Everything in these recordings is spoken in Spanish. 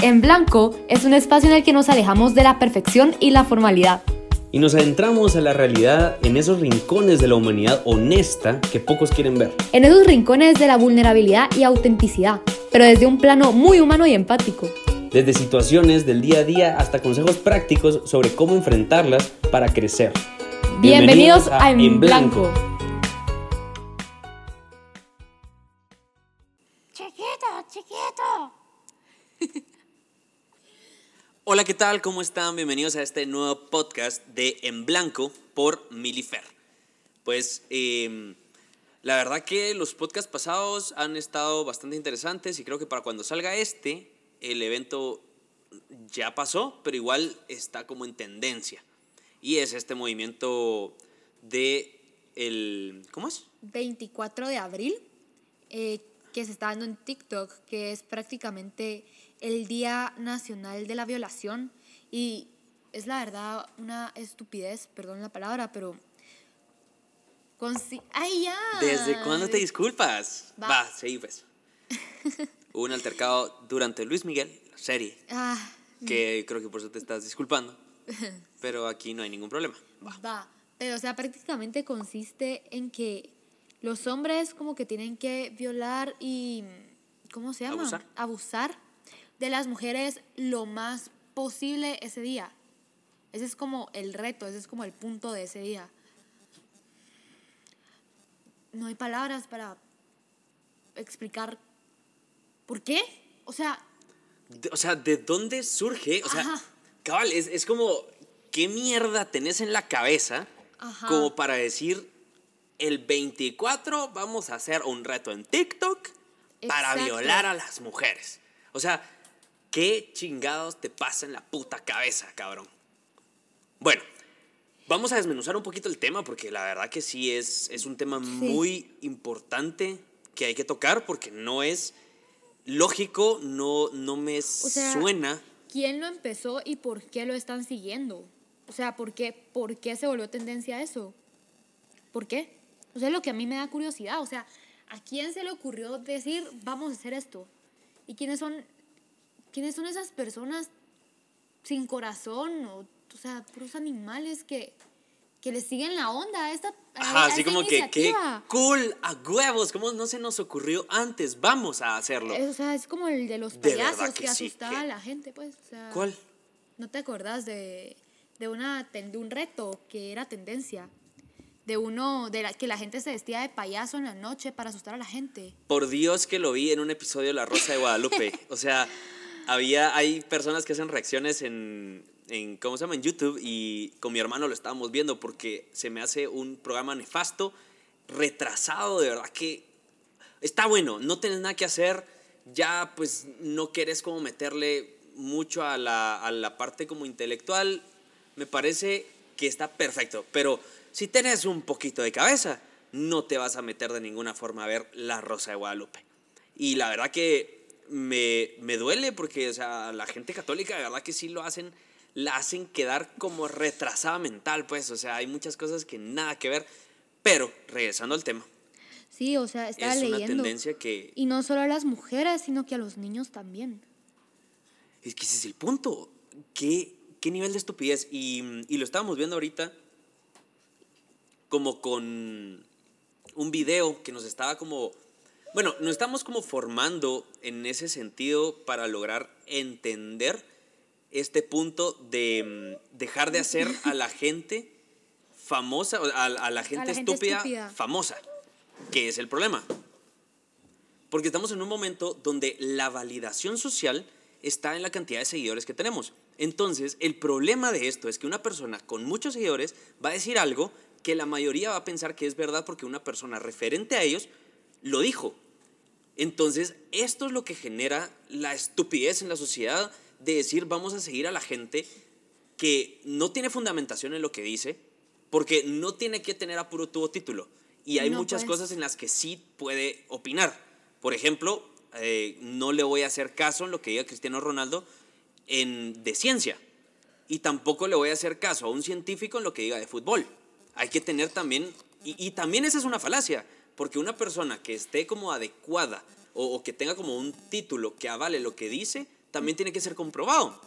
En Blanco es un espacio en el que nos alejamos de la perfección y la formalidad. Y nos adentramos a la realidad en esos rincones de la humanidad honesta que pocos quieren ver. En esos rincones de la vulnerabilidad y autenticidad, pero desde un plano muy humano y empático. Desde situaciones del día a día hasta consejos prácticos sobre cómo enfrentarlas para crecer. Bienvenidos, a, En Blanco. Hola, ¿qué tal? ¿Cómo están? Bienvenidos a este nuevo podcast de En Blanco por Milifer. Pues em, la verdad que los podcasts pasados han estado bastante interesantes y creo que para cuando salga este, el evento ya pasó, pero igual está como en tendencia. Y es este movimiento de el... ¿Cómo es? 24 de abril, eh, que se está dando en TikTok, que es prácticamente el Día Nacional de la Violación y es la verdad una estupidez, perdón la palabra, pero... ¡Ay, ya! ¿Desde cuándo te disculpas? Va, sí, pues. Hubo un altercado durante Luis Miguel, la serie, Ah, que creo que por eso te estás disculpando, pero aquí no hay ningún problema. Va. va. Pero, o sea, prácticamente consiste en que los hombres como que tienen que violar y... ¿Cómo se llama? Abusar. Abusar de las mujeres lo más posible ese día. Ese es como el reto, ese es como el punto de ese día. No hay palabras para explicar por qué. O sea, De- o sea, ¿de dónde surge? O sea, Ajá. cabal, es, es como, ¿qué mierda tenés en la cabeza Ajá. como para decir, el 24 vamos a hacer un reto en TikTok para violar a las mujeres? O sea, ¿qué chingados te pasa en la puta cabeza, cabrón? Bueno, vamos a desmenuzar un poquito el tema porque la verdad que sí es, es un tema muy importante que hay que tocar porque no es lógico, no, no me sea, suena. ¿quién lo empezó y por qué lo están siguiendo? O sea, ¿por qué, ¿por qué se volvió tendencia eso? ¿Por qué? O sea, es lo que a mí me da curiosidad. O sea, ¿a quién se le ocurrió decir, vamos a hacer esto? ¿Y quiénes son, quiénes son esas personas sin corazón? O, o sea, puros animales que, que le siguen la onda a esta Ajá, a así como que, qué iniciativa. cool, a huevos, ¿cómo no se nos ocurrió antes? Vamos a hacerlo. Es- o sea, es como el de los De payasos que que, sí, asustaba que- a la gente, pues. o sea, ¿Cuál? ¿No te acordás de, de, una, de un reto que era tendencia? De uno, de la, que la gente se vestía de payaso en la noche para asustar a la gente. Por Dios que lo vi en un episodio de La Rosa de Guadalupe. O sea, había, hay personas que hacen reacciones en, en, ¿cómo se llama? En YouTube y con mi hermano lo estábamos viendo porque se me hace un programa nefasto, retrasado, de verdad que está bueno, no tenés nada que hacer, ya pues no querés como meterle mucho a la, a la parte como intelectual, me parece que está perfecto, pero si tenés un poquito de cabeza, no te vas a meter de ninguna forma a ver La Rosa de Guadalupe. Y la verdad que me, me duele porque, o sea, la gente católica, de verdad que sí lo hacen, la hacen quedar como retrasada mental, pues, o sea, hay muchas cosas que nada que ver, pero regresando al tema, Sí, o sea, estaba es una leyendo. tendencia que Y no solo a las mujeres, sino que a los niños también. Es que ese es el punto. ¿Qué, qué nivel de estupidez? Y, y lo estábamos viendo ahorita como con un video que nos estaba como... Bueno, nos estamos como formando en ese sentido para lograr entender este punto de mm, dejar de hacer a la gente famosa, a, a la gente, la gente estúpida, estúpida. famosa, que es el problema. Porque estamos en un momento donde la validación social está en la cantidad de seguidores que tenemos. Entonces, el problema de esto es que una persona con muchos seguidores va a decir algo que la mayoría va a pensar que es verdad porque una persona referente a ellos lo dijo. Entonces, esto es lo que genera la estupidez en la sociedad de decir vamos a seguir a la gente que no tiene fundamentación en lo que dice, porque no tiene que tener a puro tubo título. Y hay No, muchas pues. cosas en las que sí puede opinar. Por ejemplo, eh, no le voy a hacer caso en lo que diga Cristiano Ronaldo en, de ciencia. Y tampoco le voy a hacer caso a un científico en lo que diga de fútbol. Hay que tener también, y, y también esa es una falacia, porque una persona que esté como adecuada o, o que tenga como un título que avale lo que dice, también tiene que ser comprobado.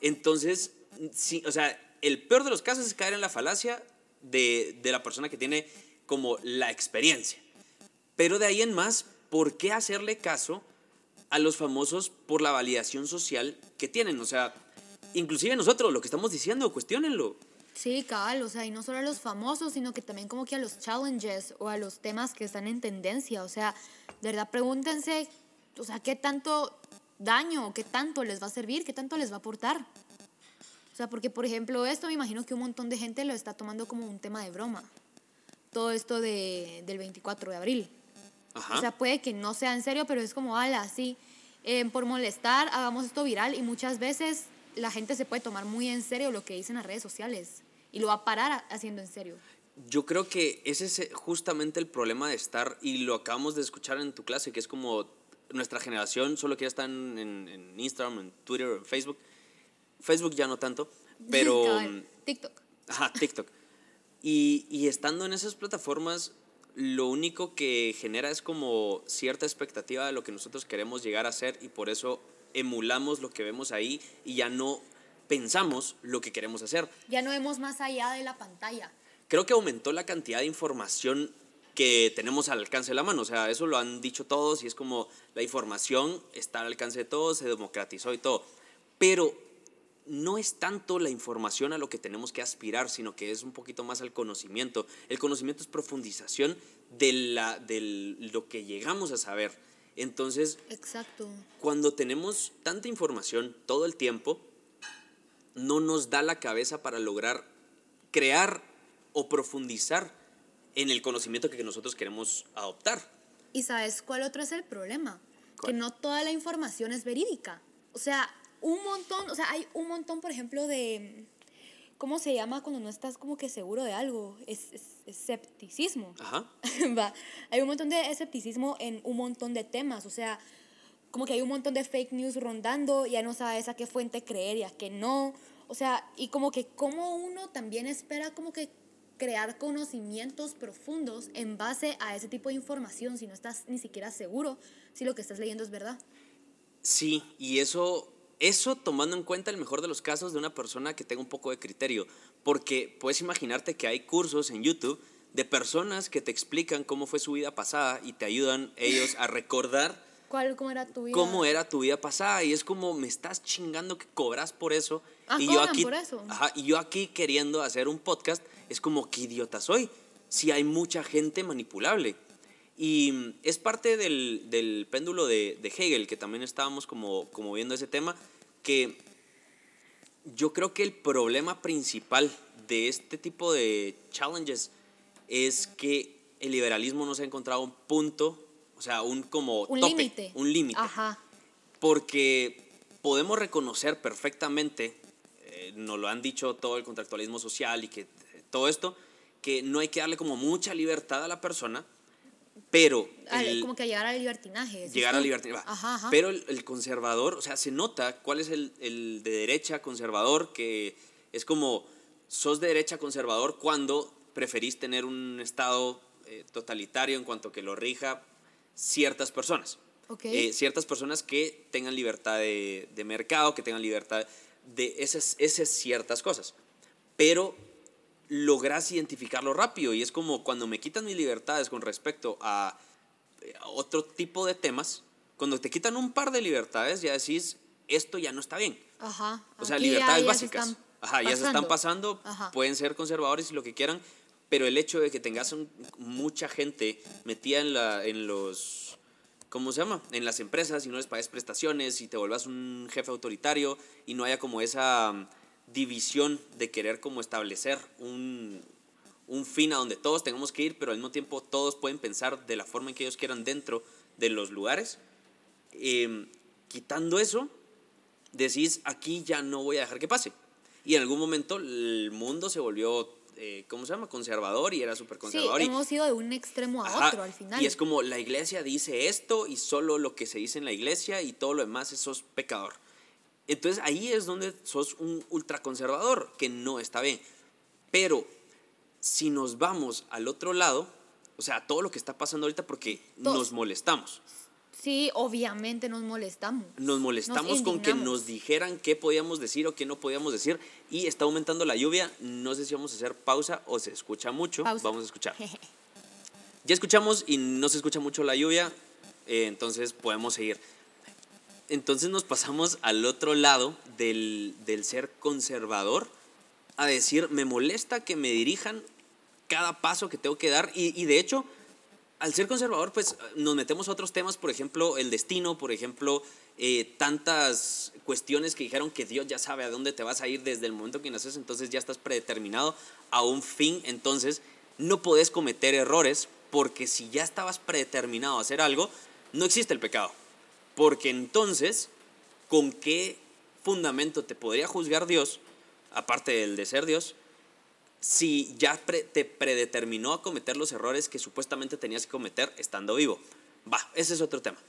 Entonces, sí, o sea, el peor de los casos es caer en la falacia de, de la persona que tiene como la experiencia. Pero de ahí en más, ¿por qué hacerle caso a los famosos por la validación social que tienen? O sea, inclusive nosotros, lo que estamos diciendo, cuestionenlo. Sí, cabal, o sea, y no solo a los famosos, sino que también como que a los challenges o a los temas que están en tendencia. O sea, de verdad, pregúntense, o sea, qué tanto daño, qué tanto les va a servir, qué tanto les va a aportar. O sea, porque, por ejemplo, esto me imagino que un montón de gente lo está tomando como un tema de broma. Todo esto de, del 24 de abril. Ajá. O sea, puede que no sea en serio, pero es como, ala, sí, eh, por molestar, hagamos esto viral y muchas veces la gente se puede tomar muy en serio lo que dicen las redes sociales y lo va a parar haciendo en serio. Yo creo que ese es eh, justamente el problema de estar, y lo acabamos de escuchar en tu clase, que es como nuestra generación solo quiere estar en, en- en Instagram, en Twitter, en Facebook. Facebook ya no tanto, pero... TikTok. Ajá, TikTok. Y, y estando en esas plataformas, lo único que genera es como cierta expectativa de lo que nosotros queremos llegar a ser y por eso emulamos lo que vemos ahí y ya no pensamos lo que queremos hacer. Ya no vemos más allá de la pantalla. Creo que aumentó la cantidad de información que tenemos al alcance de la mano. O sea, eso lo han dicho todos y es como la información está al alcance de todos, se democratizó y todo. Pero no es tanto la información a lo que tenemos que aspirar, sino que es un poquito más al conocimiento. El conocimiento es profundización de, la, de lo que llegamos a saber. Entonces, Exacto. cuando tenemos tanta información todo el tiempo, no nos da la cabeza para lograr crear o profundizar en el conocimiento que nosotros queremos adoptar. ¿Y sabes cuál otro es el problema? ¿Cuál? Que no toda la información es verídica. O sea, un montón, o sea, hay un montón, por ejemplo, de, ¿cómo se llama cuando no estás como que seguro de algo? Es, es- escepticismo. Ajá. Va, hay un montón de escepticismo en un montón de temas, o sea, como que hay un montón de fake news rondando, ya no sabes a qué fuente creer y a qué no, o sea, y como que como uno también espera como que crear conocimientos profundos en base a ese tipo de información si no estás ni siquiera seguro si lo que estás leyendo es verdad. Sí, y eso, eso tomando en cuenta el mejor de los casos de una persona que tenga un poco de criterio, porque puedes imaginarte que hay cursos en YouTube de personas que te explican cómo fue su vida pasada y te ayudan ellos a recordar ¿Cuál, cómo era tu vida? cómo era tu vida pasada y es como me estás chingando que cobras por eso Ah, y yo aquí por eso. ajá, y yo aquí queriendo hacer un podcast es como qué idiota soy si hay mucha gente manipulable y es parte del, del péndulo de, de Hegel que también estábamos como, como viendo ese tema que yo creo que el problema principal de este tipo de challenges es que el liberalismo no se ha encontrado un punto, o sea, un como Un tope, límite. un límite Ajá. porque podemos reconocer perfectamente, eh, nos lo han dicho todo el contractualismo social y que eh, todo esto, que no hay que darle como mucha libertad a la persona, pero Al- el- como que llegar al libertinaje. llegar a tú. libertad. va. Ajá, ajá. Pero el, el conservador, o sea, se nota cuál es el, el de derecha conservador, que es como, sos de derecha conservador cuando preferís tener un Estado eh, totalitario en cuanto que lo rija ciertas personas. Eh, ciertas personas que tengan libertad de, de mercado, que tengan libertad de esas, esas ciertas cosas. Pero logras identificarlo rápido y es como cuando me quitan mis libertades con respecto a, eh, a otro tipo de temas, cuando te quitan un par de libertades ya decís, esto ya no está bien. Ajá. O sea, ya- libertades ya básicas. Ajá, ya se están pasando. Ajá. pueden ser conservadores y lo que quieran, pero el hecho de que tengas un- mucha gente metida en, la, en los, ¿cómo se llama? En las empresas y no les pagues prestaciones y te vuelvas un jefe autoritario y no haya como esa división de querer como establecer un, un fin a donde todos tengamos que ir, pero al mismo tiempo todos pueden pensar de la forma en que ellos quieran dentro de los lugares. Eh, quitando eso, decís, aquí ya no voy a dejar que pase. Y en algún momento el mundo se volvió, eh, ¿cómo se llama? Conservador y era súper Sí, conservador. y- hemos ido de un extremo a Ajá, otro al final. Y es como la iglesia dice esto y solo lo que se dice en la iglesia y todo lo demás es sos pecador. Entonces ahí es donde sos un ultraconservador, que no está bien. Pero si nos vamos al otro lado, o sea, todo lo que está pasando ahorita porque Todos. nos molestamos. Sí, obviamente nos molestamos. Nos molestamos con que nos dijeran qué podíamos decir o qué no podíamos decir y está aumentando la lluvia. No sé si vamos a hacer pausa o se escucha mucho. Pausa. Vamos a escuchar. Ya escuchamos y no se escucha mucho la lluvia, eh, entonces podemos seguir. Entonces nos pasamos al otro lado del, del ser conservador a decir, me molesta que me dirijan cada paso que tengo que dar y, y de hecho, al ser conservador, pues nos metemos a otros temas, por ejemplo, el destino, por ejemplo, eh, tantas cuestiones que dijeron que Dios ya sabe a dónde te vas a ir desde el momento que naces, entonces ya estás predeterminado a un fin, entonces no podés cometer errores porque si ya estabas predeterminado a hacer algo, no existe el pecado. Porque entonces, ¿con qué fundamento te podría juzgar Dios, aparte del de ser Dios, si ya pre- te predeterminó a cometer los errores que supuestamente tenías que cometer estando vivo? Va, ese es otro tema.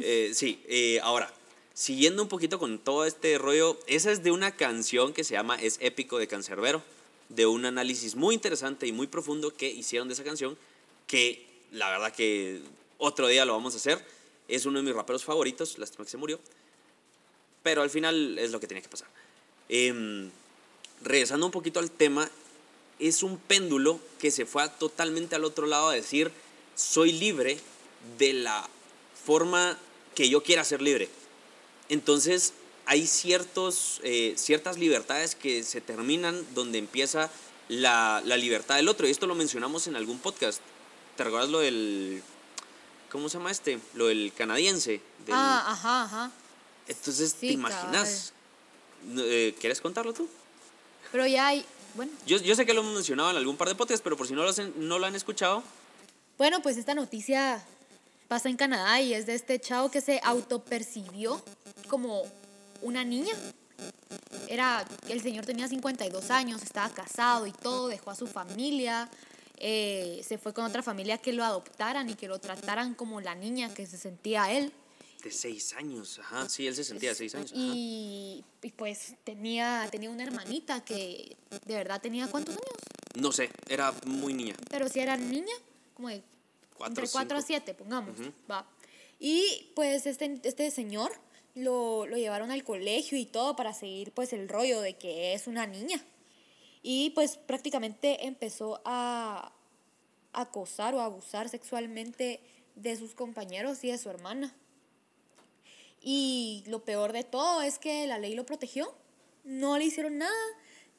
Eh, sí, eh, ahora, siguiendo un poquito con todo este rollo, esa es de una canción que se llama Es épico de Cancerbero, de un análisis muy interesante y muy profundo que hicieron de esa canción, que la verdad que otro día lo vamos a hacer. Es uno de mis raperos favoritos, lástima que se murió, pero al final es lo que tenía que pasar. Em, regresando un poquito al tema, es un péndulo que se fue totalmente al otro lado a decir, soy libre de la forma que yo quiera ser libre. Entonces, hay ciertos, eh, ciertas libertades que se terminan donde empieza la, la libertad del otro. Y esto lo mencionamos en algún podcast. ¿Te recuerdas lo del... ¿Cómo se llama este? Lo del canadiense. del- Ah, ajá, ajá. Entonces, ¿te imaginas? Eh, ¿Quieres contarlo tú? Pero ya hay, bueno, Yo, yo sé que lo hemos mencionado en algún par de podcasts, pero por si no lo, hacen- no lo han escuchado, Bueno, pues esta noticia pasa en Canadá y es de este chavo que se autopercibió como una niña. Era, el señor tenía 52 años, estaba casado y todo, dejó a su familia, eh, se fue con otra familia que lo adoptaran y que lo trataran como la niña que se sentía él. de seis años, ajá, sí, él se sentía de seis años. ajá. Y, y pues tenía, tenía una hermanita que de verdad tenía cuántos años, No sé, era muy niña. pero si era niña, como de Cuatro, entre 4 a cinco. 7, pongamos. Va. Y pues este, este señor lo, lo llevaron al colegio y todo para seguir pues el rollo de que es una niña. Y pues prácticamente empezó a acosar o abusar sexualmente de sus compañeros y de su hermana. Y lo peor de todo es que la ley lo protegió. No le hicieron nada.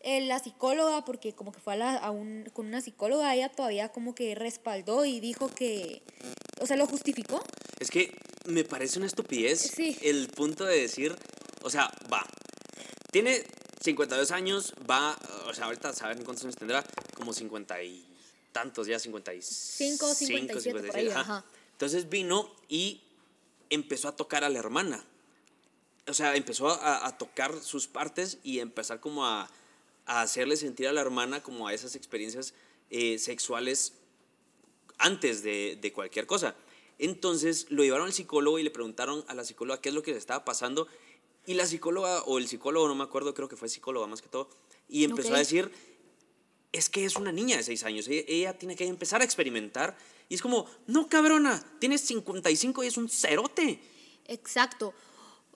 Eh, la psicóloga, porque como que fue a la- a un- con una psicóloga, ella todavía como que respaldó y dijo que, o sea, lo justificó. Es que me parece una estupidez Sí. el punto de decir, o sea, va, tiene 52 años, va, o sea, ahorita saben cuántos años tendrá, como 50 y tantos, ya 55, 5, 57, por ahí, ajá. Entonces vino y empezó a tocar a la hermana. O sea, empezó a, a tocar sus partes y empezar como a, a hacerle sentir a la hermana como a esas experiencias eh, sexuales antes de, de cualquier cosa. Entonces lo llevaron al psicólogo y le preguntaron a la psicóloga qué es lo que le estaba pasando. Y la psicóloga, o el psicólogo, no me acuerdo, creo que fue psicóloga más que todo, y empezó a decir, es que es una niña de 6 años, ella, ella tiene que empezar a experimentar. Y es como, no cabrona, tienes 55 y es un cerote. Exacto.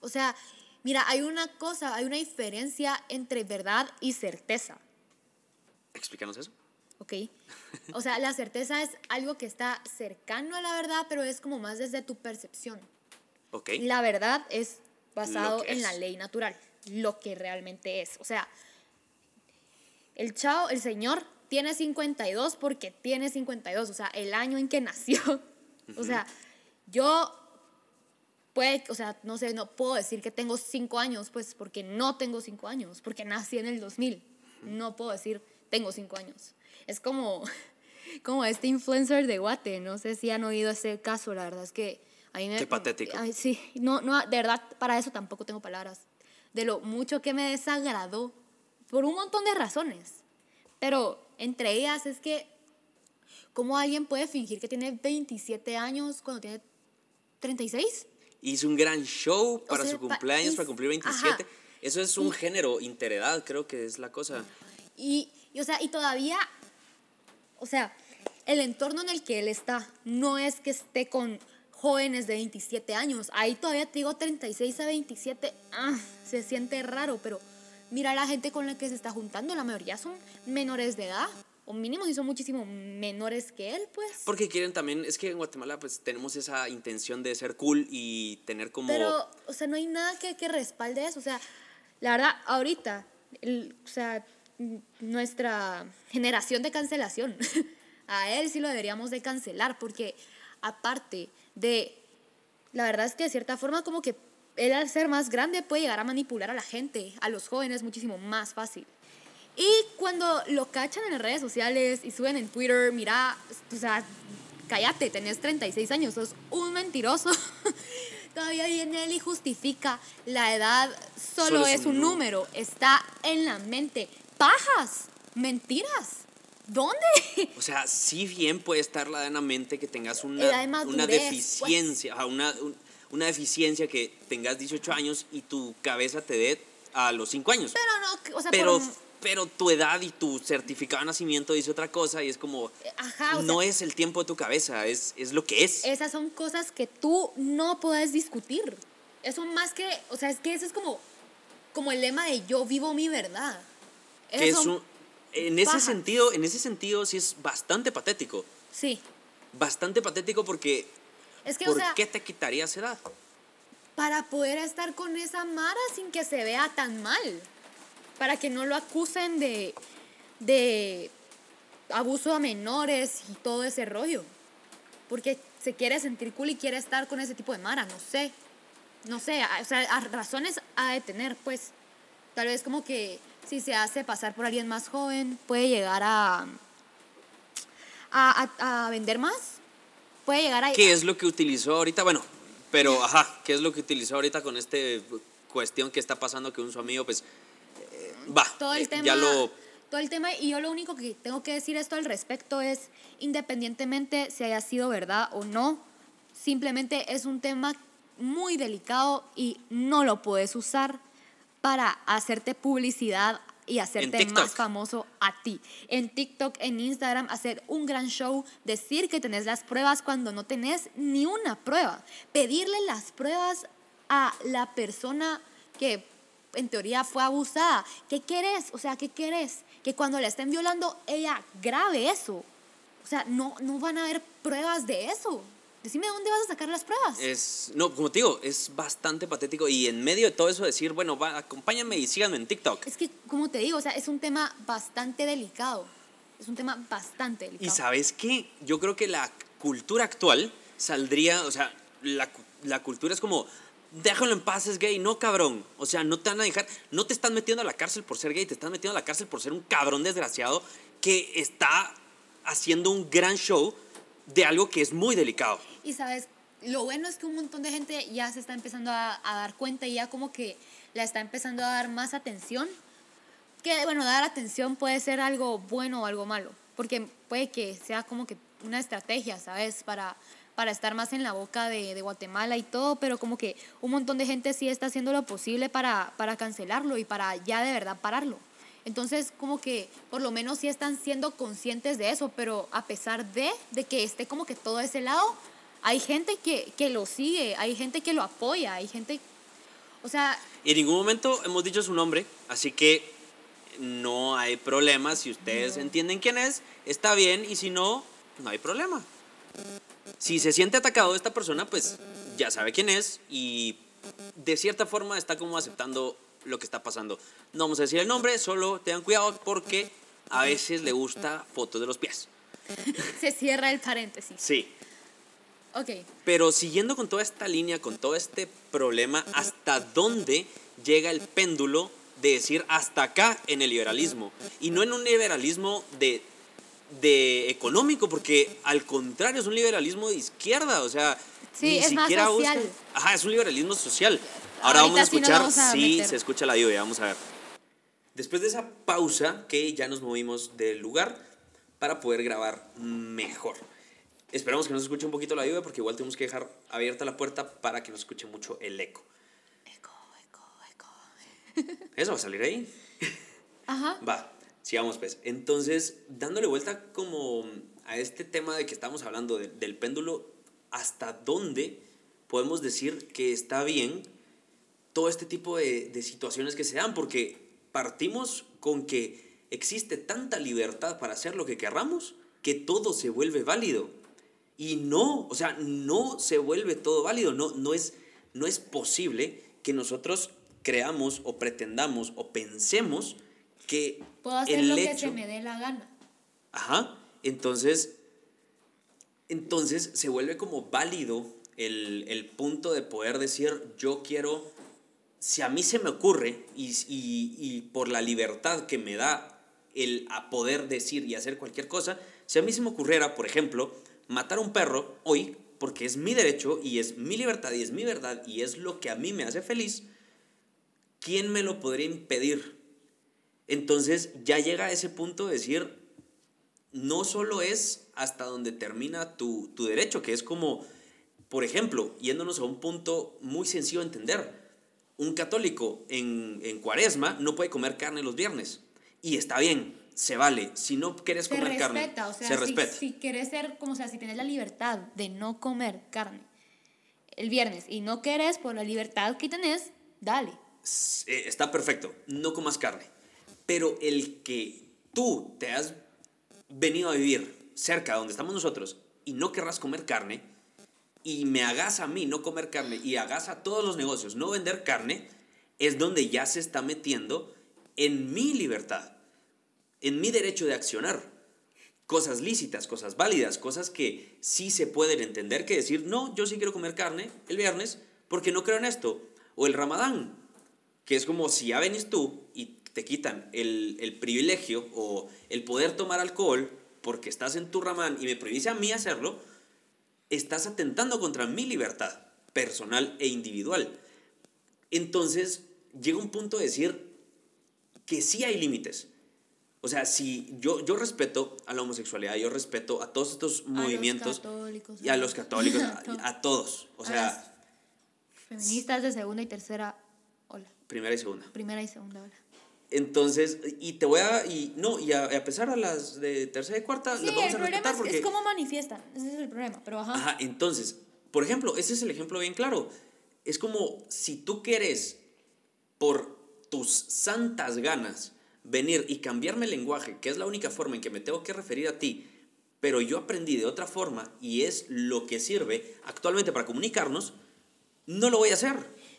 O sea, mira, hay una cosa, hay una diferencia entre verdad y certeza. Explícanos eso. ¿ok? O sea, la certeza es algo que está cercano a la verdad, pero es como más desde tu percepción. Ok. La verdad es basado en la es. ley natural, lo que realmente es. O sea, el chao, el señor tiene 52 porque tiene 52, o sea, el año en que nació. O sea, yo puede, o sea, no sé, no puedo decir que tengo 5 años, pues porque no tengo 5 años, porque nací en el 2000. No puedo decir tengo 5 años. Es como como este influencer de Guate, no sé si han oído ese caso, la verdad es que a mí me Qué patético. Ay, sí, no, no, de verdad, para eso tampoco tengo palabras. De lo mucho que me desagradó, por un montón de razones. Pero entre ellas es que, ¿cómo alguien puede fingir que tiene 27 años cuando tiene 36? Hizo un gran show para sea, su cumpleaños, es- para cumplir 27. ajá. Eso es un Y- género, interedad, creo que es la cosa. Y, y, o sea, y todavía, o sea, el entorno en el que él está no es que esté con jóvenes de 27 años. Ahí todavía te digo 36 a 27. Ah, se siente raro, pero mira la gente con la que se está juntando. La mayoría son menores de edad. O mínimo si son muchísimo menores que él, pues. Porque quieren también, es que en Guatemala pues tenemos esa intención de ser cool y tener como... Pero, o sea, no hay nada que, que respalde eso. O sea, la verdad, ahorita, el- o sea, nuestra generación de cancelación, a él sí lo deberíamos de cancelar, porque aparte de, la verdad es que de cierta forma como que él al ser más grande puede llegar a manipular a la gente, a los jóvenes muchísimo más fácil. Y cuando lo cachan en las redes sociales y suben en Twitter, mira, o sea, cállate, tenés 36 años, sos un mentiroso. Todavía viene él y justifica la edad, solo, Solo es un número, está en la mente. Pajas, mentiras. ¿Dónde? O sea, sí bien puede estar la en la mente que tengas una, de madurez, una pues. deficiencia, ajá, una, un- una deficiencia que tengas 18 años y tu cabeza te dé a los 5 años. Pero no, o sea, Pero, por- pero tu edad y tu certificado de nacimiento dice otra cosa y es como, Ajá, o no sea, es el tiempo de tu cabeza, es, es lo que es. esas son cosas que tú no puedes discutir. Eso más que, o sea, es que eso es como, como el lema de yo vivo mi verdad. es un- en ese sentido, en ese sentido sí es bastante patético. Sí. Bastante patético porque Es que, ¿por o sea, qué te quitarías edad? para poder estar con esa Mara sin que se vea tan mal. Para que no lo acusen de, de abuso a menores y todo ese rollo. Porque se quiere sentir cool y quiere estar con ese tipo de Mara, no sé. No sé, a- o sea, a razones ha de tener, pues. Tal vez como que si se hace pasar por alguien más joven, puede llegar a, a, a- a vender más. Puede llegar a... ¿Qué es lo que utilizó ahorita? Bueno, pero ajá, ¿qué es lo que utilizó ahorita con este cuestión que está pasando que un su amigo pues eh, va, todo el eh, tema ya lo todo el tema y yo lo único que tengo que decir esto al respecto es independientemente si haya sido verdad o no simplemente es un tema muy delicado y no lo puedes usar para hacerte publicidad y hacerte más famoso a ti. En TikTok, en Instagram, hacer un gran show, decir que tenés las pruebas cuando no tenés ni una prueba. Pedirle las pruebas a la persona que en teoría fue abusada. ¿Qué querés? O sea, ¿qué querés? Que cuando la estén violando, ella grabe eso. O sea, no, no van a haber pruebas de eso. Decime dónde vas a sacar las pruebas. es no, como te digo, es bastante patético y en medio de todo eso decir, bueno, va, acompáñame y síganme en TikTok. Es que, como te digo, o sea, es un tema bastante delicado. Es un tema bastante Y delicado. sabes qué, yo creo que la cultura actual saldría, o sea, la, la cultura es como, déjalo en paz, es gay, no cabrón. O sea, no te van a dejar, no te están metiendo a la cárcel por ser gay, te están metiendo a la cárcel por ser un cabrón desgraciado que está haciendo un gran show de algo que es muy delicado. Y sabes, lo bueno es que un montón de gente ya se está empezando a, dar cuenta y ya como que la está empezando a dar más atención. Que bueno, dar atención puede ser algo bueno o algo malo, porque puede que sea como que una estrategia, ¿sabes? Para, para estar más en la boca de, de Guatemala y todo, pero como que un montón de gente sí está haciendo lo posible para, para cancelarlo y para ya de verdad pararlo. Entonces, como que por lo menos sí están siendo conscientes de eso, pero a pesar de, de que esté como que todo ese lado, hay gente que, que lo sigue, hay gente que lo apoya, hay gente, o sea, Y en ningún momento hemos dicho su nombre, así que no hay problema. Si ustedes entienden quién es, está bien. Y si no, no hay problema. Si se siente atacado esta persona, pues ya sabe quién es y de cierta forma está como aceptando lo que está pasando. No vamos a decir el nombre, solo tengan cuidado porque a veces le gusta fotos de los pies. se cierra el paréntesis. Sí. Ok, Pero siguiendo con toda esta línea, con todo este problema, ¿hasta dónde llega el péndulo de decir hasta acá en el liberalismo? Y no en un liberalismo de, de económico, porque al contrario es un liberalismo de izquierda, o sea, Sí, ni es más siquiera busca- social. Ajá, es un liberalismo social. Ahora vamos a sí escuchar si meter. se escucha la lluvia, vamos a ver. Después de esa pausa, que ya nos movimos del lugar para poder grabar mejor. Esperamos que nos escuche un poquito la lluvia porque igual tenemos que dejar abierta la puerta para que nos escuche mucho el eco. eco, eco, eco. ¿Eso va a salir ahí? Ajá. Va, sigamos pues. Entonces, dándole vuelta como a este tema de que estamos hablando de- del péndulo, hasta dónde podemos decir que está bien todo este tipo de, de situaciones que se dan, porque partimos con que existe tanta libertad para hacer lo que querramos que todo se vuelve válido. Y no, o sea, no se vuelve todo válido, no, no, es, no es posible que nosotros creamos o pretendamos o pensemos que Puedo hacer el lo que hecho- se me dé la gana. Ajá, entonces, entonces se vuelve como válido el, el punto de poder decir, yo quiero, si a mí se me ocurre y, y- y por la libertad que me da el a poder decir y hacer cualquier cosa, si a mí se me ocurriera, por ejemplo, matar a un perro hoy, porque es mi derecho y es mi libertad y es mi verdad y es lo que a mí me hace feliz, ¿quién me lo podría impedir? Entonces ya llega a ese punto de decir, no solo es hasta donde termina tu, tu derecho, que es como, por ejemplo, yéndonos a un punto muy sencillo de entender, un católico en, en cuaresma no puede comer carne los viernes. Y está bien, se vale. Si no quieres comer carne, respeta, o sea, se si, respeta. si quieres ser, como sea, si tienes la libertad de no comer carne el viernes y no quieres por la libertad que tenés, dale. Eh, está perfecto, no comas carne. Pero el que tú te has venido a vivir cerca de donde estamos nosotros y no querrás comer carne, y me hagas a mí no comer carne y hagas a todos los negocios no vender carne, es donde ya se está metiendo en mi libertad, en mi derecho de accionar. Cosas lícitas, cosas válidas, cosas que sí se pueden entender que decir, no, yo sí quiero comer carne el viernes porque no creo en esto. O el ramadán, que es como si ya venís tú y te quitan el, el privilegio o el poder tomar alcohol porque estás en tu ramán y me prohibís a mí hacerlo, estás atentando contra mi libertad personal e individual. Entonces llega un punto de decir que sí hay límites. O sea, si yo, yo respeto a la homosexualidad, yo respeto a todos estos movimientos católicos, y a los católicos, a a, todos. a. O A sea, feministas de segunda y tercera ola, primera y segunda. primera y segunda ola. Entonces, y te voy a, y no, y a, a pesar a las de tercera y cuarta, Sí, las vamos el a problema respetar es, porque... es cómo manifiestan, ese es el problema, pero ajá. Ajá, entonces, por ejemplo, ese es el ejemplo bien claro. Es como si tú quieres, por tus santas ganas, venir y cambiarme el lenguaje, que es la única forma en que me tengo que referir a ti, pero yo aprendí de otra forma y es lo que sirve actualmente para comunicarnos, no lo voy a hacer.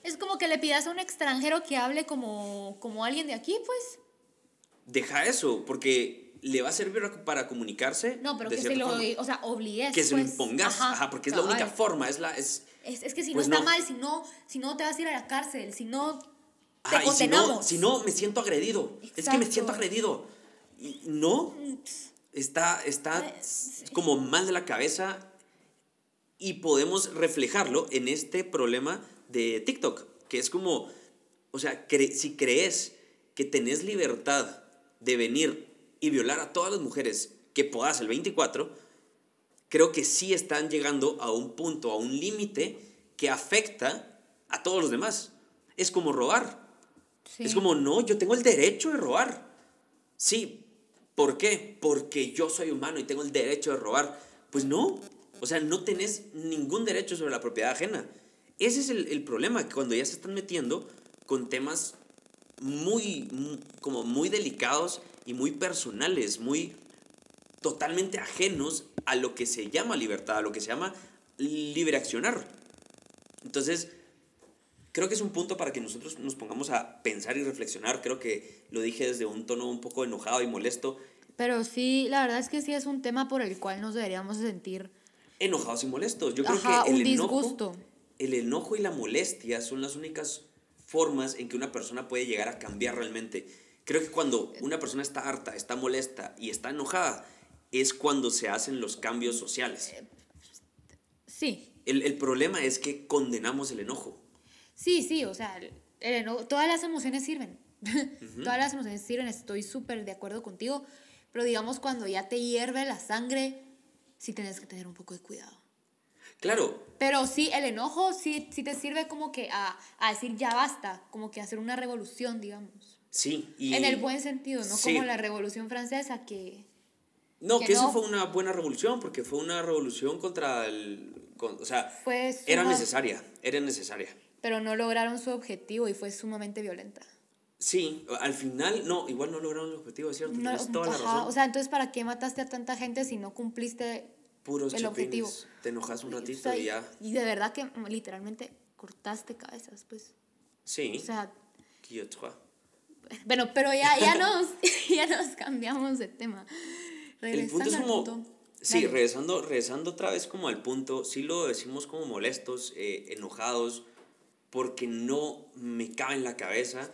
Es como que le pidas a un extranjero que hable como, como alguien de aquí, pues. Deja eso, porque le va a servir para comunicarse. No, pero que se lo, forma. o sea, obligues. que se lo pues. impongas, ajá, porque es la única forma, es la es Es, es que si Pues no está no. mal, si no, si no te vas a ir a la cárcel, si no te Ajá, y si no, si no, me siento agredido. Es que me siento agredido. Y no, está, está como mal de la cabeza y podemos reflejarlo en este problema de TikTok, que es como, o sea, cre- si crees que tenés libertad de venir y violar a todas las mujeres que puedas el 24, creo que sí están llegando a un punto, a un límite que afecta a todos los demás. Es como robar. Sí. Es como, no, yo tengo el derecho de robar. Sí, ¿por qué? Porque yo soy humano y tengo el derecho de robar. Pues no, o sea, no tenés ningún derecho sobre la propiedad ajena. Ese es el, el problema, que cuando ya se están metiendo con temas muy, mu- como muy delicados y muy personales, muy totalmente ajenos a lo que se llama libertad, a lo que se llama libre accionar. Entonces, creo que es un punto para que nosotros nos pongamos a pensar y reflexionar. Creo que lo dije desde un tono un poco enojado y molesto. Pero sí, la verdad es que sí es un tema por el cual nos deberíamos sentir. Enojados y molestos. Yo creo que el un enojo, disgusto. El enojo y la molestia son las únicas formas en que una persona puede llegar a cambiar realmente. Creo que cuando una persona está harta, está molesta y está enojada, es cuando se hacen los cambios sociales. Sí, El, el problema es que condenamos el enojo. sí, sí, o sea, el- el eno- todas las emociones sirven. Todas las emociones sirven, estoy súper de acuerdo contigo. Pero digamos, cuando ya te hierve la sangre, sí tienes que tener un poco de cuidado. Claro, Pero sí, el enojo sí, sí te sirve como que a, a decir ya basta, como que hacer una revolución, digamos. sí. Y En el buen sentido, no Sí. como la revolución francesa que... No, que que, eso fue una buena revolución, porque fue una revolución contra el, con- o sea, Fue era necesaria, era necesaria. Pero no lograron su objetivo y fue sumamente violenta. Sí, al final, no, igual no lograron el objetivo, es cierto, No, tienes toda la ajá, razón. O sea, entonces, ¿para qué mataste a tanta gente si no cumpliste Puros el chapines, objetivo? te enojas un O ratito sea, y ya. Y de verdad que mm, literalmente cortaste cabezas, pues. Sí, O sea, bueno, pero ya, ya, nos, ya nos cambiamos de tema. El punto es Regresando como. punto. Sí, Dale. regresando, regresando otra vez como al punto, sí lo decimos como molestos, eh, enojados, porque no me cabe en la cabeza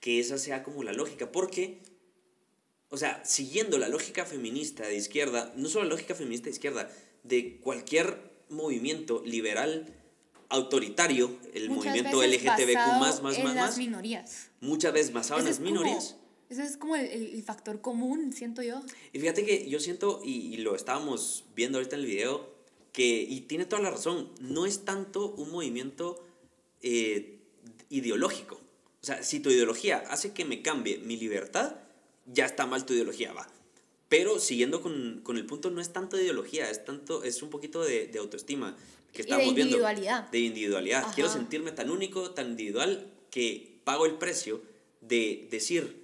que esa sea como la lógica. Porque, o sea, siguiendo la lógica feminista de izquierda, no solo la lógica feminista de izquierda, de cualquier movimiento liberal autoritario, el Muchas movimiento LGTBQ más, más, en más, las más, minorías. muchas veces basado en las es como- minorías. Ese es como el, el- el factor común, siento yo. Y fíjate que yo siento, y, y lo estábamos viendo ahorita en el video, que, y tiene toda la razón, no es tanto un movimiento eh, ideológico. O sea, si tu ideología hace que me cambie mi libertad, ya está mal tu ideología, va. Pero siguiendo con, con el punto, no es tanto de ideología, es, tanto, es un poquito de, de autoestima que de estábamos viendo. individualidad. De individualidad. Ajá. Quiero sentirme tan único, tan individual, que pago el precio de decir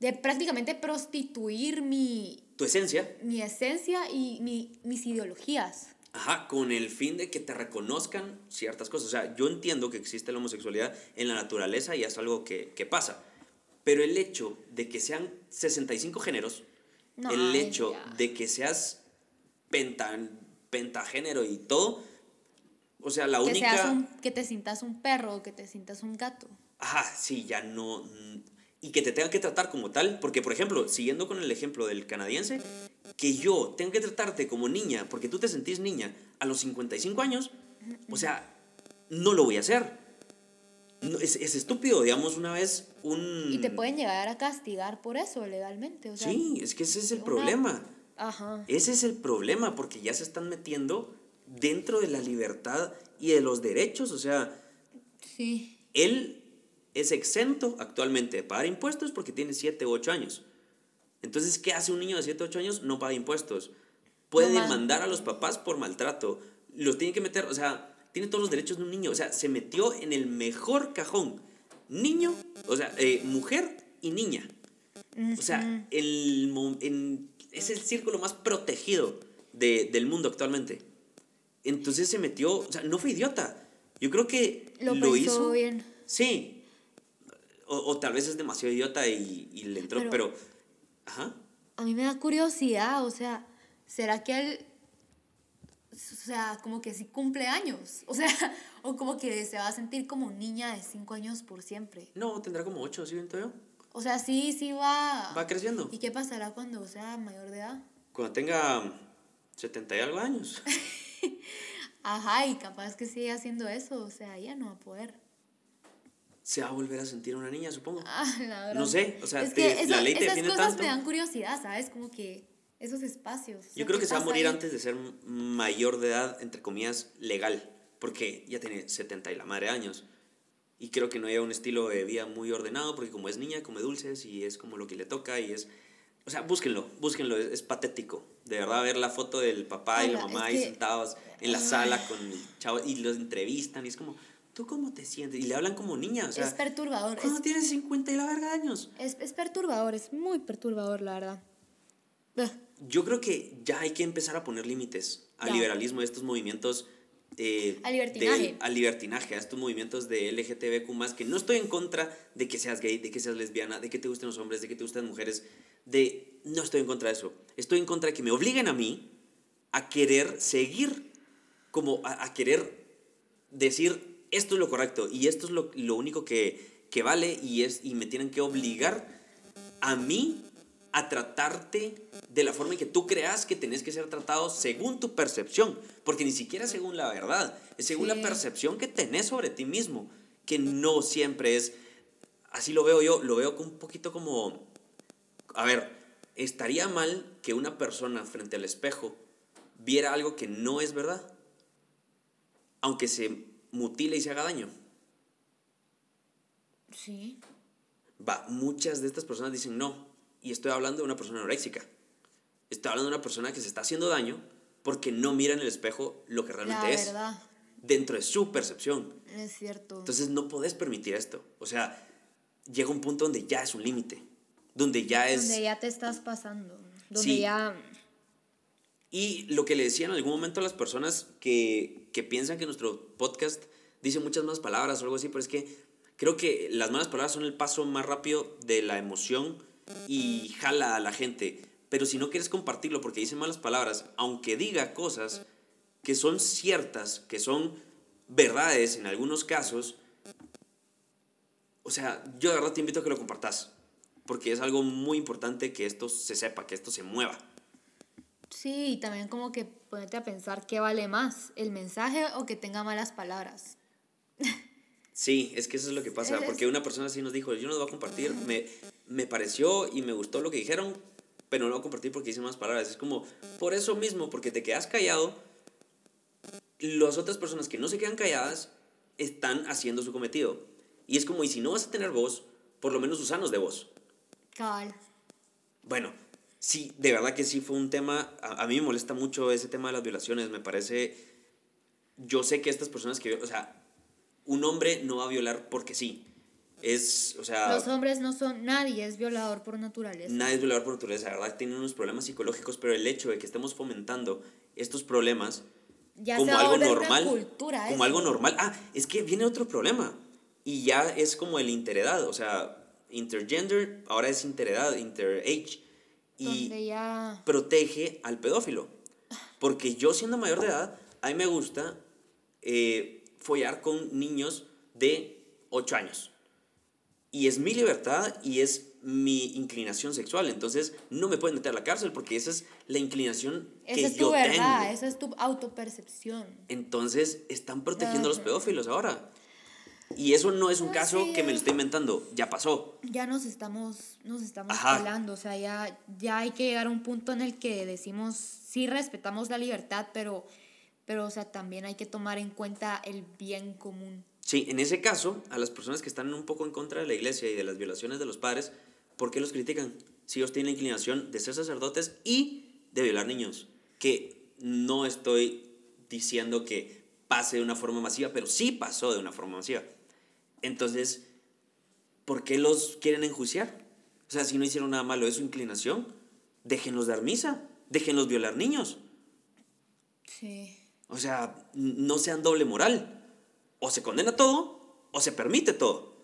De prácticamente prostituir mi, tu esencia mi esencia y mi- mis ideologías. Ajá, con el fin de que te reconozcan ciertas cosas. O sea, yo entiendo que existe la homosexualidad en la naturaleza y es algo que, que pasa. Pero el hecho de que sean 65 géneros, No, el hecho de que seas penta, pentagénero y todo, o sea, la Que, única... seas un, que te sientas un perro o que te sientas un gato. Ajá, sí, ya no... Y que te tengan que tratar como tal, porque por ejemplo, siguiendo con el ejemplo del canadiense, que yo tenga que tratarte como niña, porque tú te sentís niña a los 55 años, o sea, no lo voy a hacer. No, es, es estúpido, digamos, una vez un... Y te pueden llegar a castigar por eso legalmente. O sea, Sí, es que ese es el una- problema. Ajá. Ese es el problema, porque ya se están metiendo dentro de la libertad y de los derechos, o sea, Sí. él es exento actualmente de pagar impuestos porque tiene 7 u 8 años. Entonces, ¿qué hace un niño de 7 u 8 años? No paga impuestos. Puede No demandar a los papás por maltrato. Los tiene que meter, o sea, tiene todos los derechos de un niño. O sea, se metió en el mejor cajón. Niño, o sea, eh, mujer y niña. O sea, el, en- es el círculo más protegido de- del mundo actualmente. Entonces se metió, o sea, no fue idiota. Yo creo que Lo, lo, pensó hizo. bien. Sí. O, o tal vez es demasiado idiota y, y le entró, Pero- pero, Ajá. A mí me da curiosidad, o sea, ¿será que él, o sea, como que sí cumple años? O sea, o como que se va a sentir como niña de 5 años por siempre. No, tendrá como ocho, ¿sí viento yo? O sea, sí, sí va... Va creciendo. ¿Y qué pasará cuando sea mayor de edad? Cuando tenga 70 y algo años. Ajá, y capaz que sigue haciendo eso, o sea, ya no va a poder. Se va a volver a sentir una niña, supongo. Ah, la verdad. No sé, o sea, es te- que la ley te esas cosas tanto. me dan curiosidad, ¿sabes? Como que esos espacios. Yo creo ¿qué que se va a morir ahí? antes de ser mayor de edad, entre comillas, legal. Porque ya tiene 70 y la madre años. Y creo que no lleva un estilo de vida muy ordenado, porque como es niña, come dulces y es como lo que le toca y es... O sea, búsquenlo, búsquenlo, es, es patético. De verdad, ver la foto del papá y la mamá ahí que- sentados en la sala con el chavo y los entrevistan y es como, ¿tú cómo te sientes? Y le hablan como niña, o sea, es perturbador. ¿cuándo Es, tienes 50 y la verga años? es, es perturbador, es muy perturbador, la verdad. Ugh. Yo creo que ya hay que empezar a poner límites al Ya. liberalismo de estos movimientos. eh, Al libertinaje. de- al libertinaje, a estos movimientos de LGTBQ, que no estoy en contra de que seas gay, de que seas lesbiana, de que te gusten los hombres, de que te gusten las mujeres. De, no estoy en contra de eso. Estoy en contra de que me obliguen a mí a querer seguir, como a, a querer decir esto es lo correcto y esto es lo, lo único que, que vale y, es, y me tienen que obligar a mí a tratarte de la forma en que tú creas que tenés que ser tratado según tu percepción, porque ni siquiera según la verdad, es según Sí. la percepción que tenés sobre ti mismo, que no siempre es, así lo veo yo, lo veo un poquito como, a ver, estaría mal que una persona frente al espejo viera algo que no es verdad, aunque se mutile y se haga daño. Sí. Va, muchas de estas personas dicen no. Y estoy hablando de una persona anoréxica. Estoy hablando de una persona que se está haciendo daño porque no miran en el espejo lo que realmente La es. verdad, Dentro de su percepción. es cierto. Entonces no podés permitir esto. O sea, llega un punto donde ya es un límite. Donde ya es... donde ya te estás pasando. Donde Sí. ya. Y lo que le decía en algún momento a las personas que, que piensan que nuestro podcast dice muchas más palabras o algo así, pero es que creo que las malas palabras son el paso más rápido de la emoción y jala a la gente. Pero si no quieres compartirlo porque dice malas palabras, aunque diga cosas que son ciertas, que son verdades en algunos casos, o sea, yo de verdad te invito a que lo compartas. Porque es algo muy importante que esto se sepa, que esto se mueva. Sí, y también como que ponerte a pensar qué vale más, el mensaje o que tenga malas palabras. Sí, es que eso es lo que pasa, porque una persona así nos dijo, yo no lo voy a compartir, me, me pareció y me gustó lo que dijeron, pero no lo voy a compartir porque hice más palabras. Es como, por eso mismo, porque te quedas callado, las otras personas que no se quedan calladas están haciendo su cometido. Y es como, y si no vas a tener voz, por lo menos usanos de voz. Cabal. Bueno, sí, de verdad que sí fue un tema, a, a mí me molesta mucho ese tema de las violaciones, me parece, yo sé que estas personas que, o sea, un hombre no va a violar porque sí, es, o sea, Los hombres no son, nadie es violador por naturaleza. nadie es violador por naturaleza, la verdad tienen unos problemas psicológicos, pero el hecho de que estemos fomentando estos problemas ya como algo normal, cultura como eso. algo normal, ah, es que viene otro problema, y ya es como el interedad, o sea, intergender, ahora es interedad, interage, y ya... protege al pedófilo. Porque yo siendo mayor de edad, a mí me gusta eh, follar con niños de 8 años. Y es mi libertad y es mi inclinación sexual. Entonces no me pueden meter a la cárcel porque esa es la inclinación que Esa es tu yo verdad, tengo. esa es tu autopercepción. Entonces están protegiendo a los pedófilos ahora. Y eso no es un Ah, caso sí. que me lo estoy inventando, ya pasó. Ya nos estamos, nos estamos Ajá. pelando, o sea, ya, ya hay que llegar a un punto en el que decimos, sí respetamos la libertad, pero, pero, o sea, también hay que tomar en cuenta el bien común. Sí, en ese caso, a las personas que están un poco en contra de la iglesia y de las violaciones de los padres, ¿por qué los critican? Si ellos tienen la inclinación de ser sacerdotes y de violar niños. Que no estoy diciendo que pase de una forma masiva, pero sí pasó de una forma masiva. Entonces, ¿por qué los quieren enjuiciar? O sea, si no hicieron nada malo, es su inclinación, déjenlos dar misa, déjenlos violar niños. Sí. O sea, no sean doble moral. O se condena todo o se permite todo.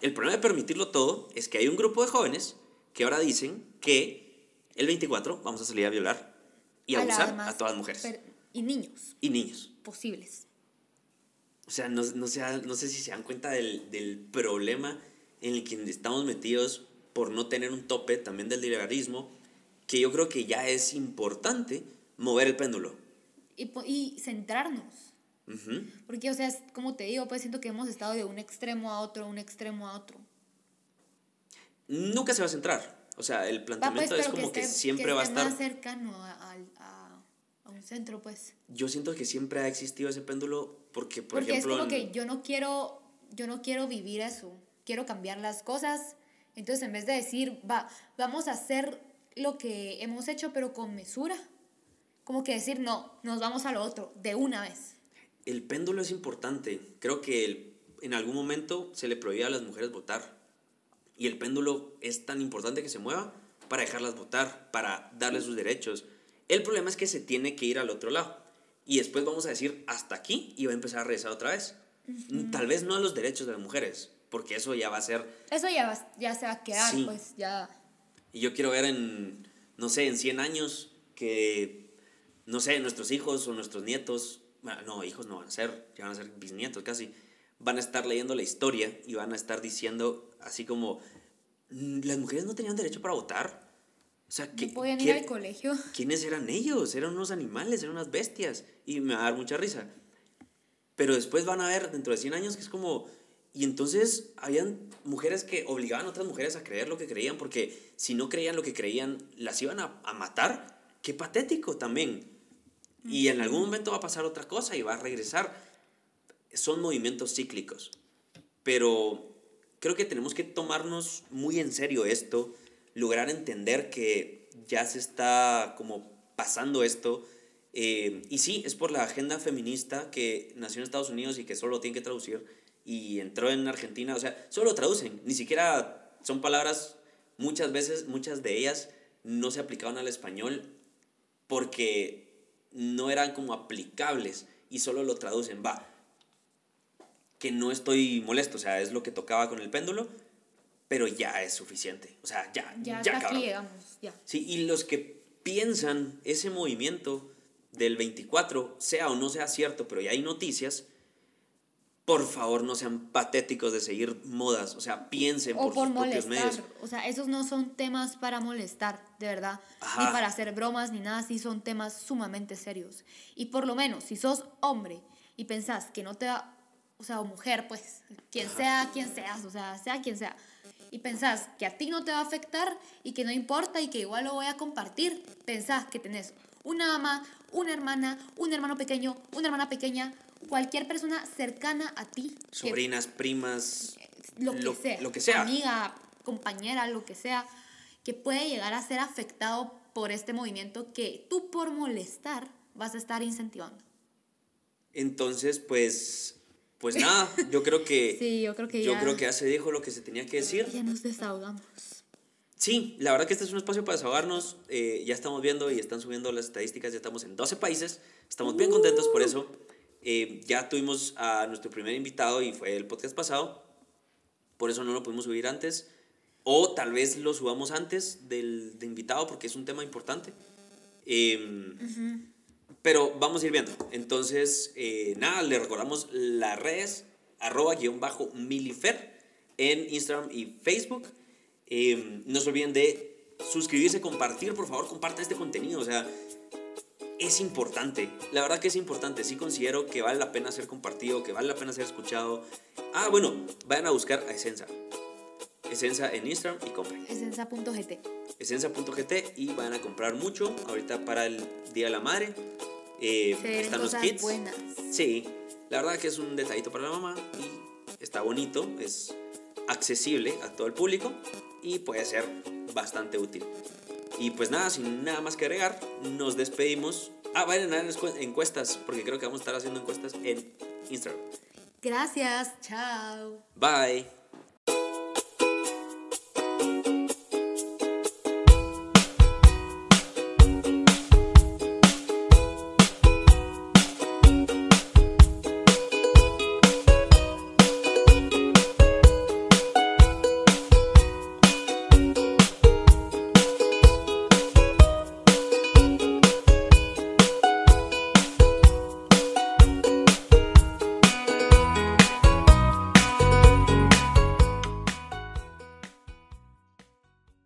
El problema de permitirlo todo es que hay un grupo de jóvenes que ahora dicen que el 24 vamos a salir a violar y a abusar a todas las mujeres y niños y niños. posibles. O sea, no, no, sea- no sé si se dan cuenta del, del problema en el que estamos metidos por no tener un tope también del liberalismo, que yo creo que ya es importante mover el péndulo. Y, y centrarnos. Ujú. Porque, o sea, como te digo, pues siento que hemos estado de un extremo a otro, un extremo a otro. Nunca se va a centrar. O sea, el planteamiento pues, es como que, esté- siempre va a estar... más cercano a, a- a- a un centro, pues. Yo siento que siempre ha existido ese péndulo porque, por Porque ejemplo... es como en- que yo no quiero, yo no quiero vivir eso, quiero cambiar las cosas. Entonces, en vez de decir, va, vamos a hacer lo que hemos hecho, pero con mesura, como que decir, no, nos vamos a lo otro, de una vez. El péndulo es importante. Creo que el- en algún momento se le prohibía a las mujeres votar. Y el péndulo es tan importante que se mueva para dejarlas votar, para darles sus derechos. El problema es que se tiene que ir al otro lado. Y después vamos a decir hasta aquí y va a empezar a regresar otra vez. Tal vez no a los derechos de las mujeres, porque eso ya va a ser Eso ya, va- ya se va a quedar, Sí. pues ya. Y yo quiero ver en, no sé, en 100 años que, no sé, nuestros hijos o nuestros nietos, bueno, no, hijos no van a ser, ya van a ser bisnietos casi, van a estar leyendo la historia y van a estar diciendo así como, "Mm, las mujeres no tenían derecho para votar. O sea, ¿qué, No podían ir al colegio. ¿quiénes eran ellos? Eran unos animales, eran unas bestias. Y me va a dar mucha risa. Pero después van a ver dentro de 100 años que es como... Y entonces habían mujeres que obligaban a otras mujeres a creer lo que creían, porque si no creían lo que creían, las iban a, a matar. Qué patético también. Y en algún momento va a pasar otra cosa y va a regresar. Son movimientos cíclicos. Pero creo que tenemos que tomarnos muy en serio esto, lograr entender que ya se está como pasando esto Eh, y sí, es por la agenda feminista que nació en Estados Unidos y que solo lo tienen que traducir y entró en Argentina. O sea, solo lo traducen. Ni siquiera son palabras, muchas veces, muchas de ellas no se aplicaban al español porque no eran como aplicables y solo lo traducen. Va, que no estoy molesto, o sea, es lo que tocaba con el péndulo, pero ya es suficiente. O sea, ya, Ya, ya, aquí llegamos, ya. Sí, y los que piensan ese movimiento del 24, sea o no sea cierto, pero ya hay noticias, por favor no sean patéticos de seguir modas, o sea, piensen O por, por sus propios molestar. medios. O sea, esos no son temas para molestar, de verdad. Ajá. Ni para hacer bromas, ni nada así. Son temas sumamente serios. Y por lo menos, si sos hombre y pensás que no te va, o sea, o mujer, pues, quien sea, quien seas, o sea, sea quien sea, y pensás que a ti no te va a afectar y que no importa y que igual lo voy a compartir, pensás que tenés una mamá, una hermana, un hermano pequeño, una hermana pequeña, cualquier persona cercana a ti. que Sobrinas, primas, lo que lo- sea, lo que sea. amiga, compañera, lo que sea, que puede llegar a ser afectado por este movimiento que tú por molestar vas a estar incentivando. Entonces, pues, pues nada, yo creo que, Sí, yo creo que yo ya- creo que ya se dijo lo que se tenía que decir. Ya nos desahogamos. Sí, la verdad que este es un espacio para desahogarnos. eh, ya estamos viendo y están subiendo las estadísticas. Ya estamos en 12 países. Estamos bien contentos por eso. Eh, ya tuvimos a nuestro primer invitado y fue el podcast pasado. Por eso no lo pudimos subir antes. O tal vez lo subamos antes del de invitado porque es un tema importante. Em, Pero vamos a ir viendo. Entonces, eh, nada, le recordamos las redes arroba guion bajo milifer en Instagram y Facebook. Eh, no se olviden de suscribirse, compartir, por favor, compartan este contenido. O sea, es importante. La verdad que es importante. Sí considero que vale la pena ser compartido, que vale la pena ser escuchado. Ah, bueno, vayan a buscar a Essenza. Essenza en Instagram y compren. Esensa.gt. Essenza.gt y van a comprar mucho ahorita para el Día de la Madre. Eh, Se están los kits. buenas. Sí, la verdad que es un detallito para la mamá y está bonito, es accesible a todo el público y puede ser bastante útil. Y pues nada, sin nada más que agregar, nos despedimos. Ah, vayan a dar encuestas, porque creo que vamos a estar haciendo encuestas en Instagram. Gracias. Chao. Bye.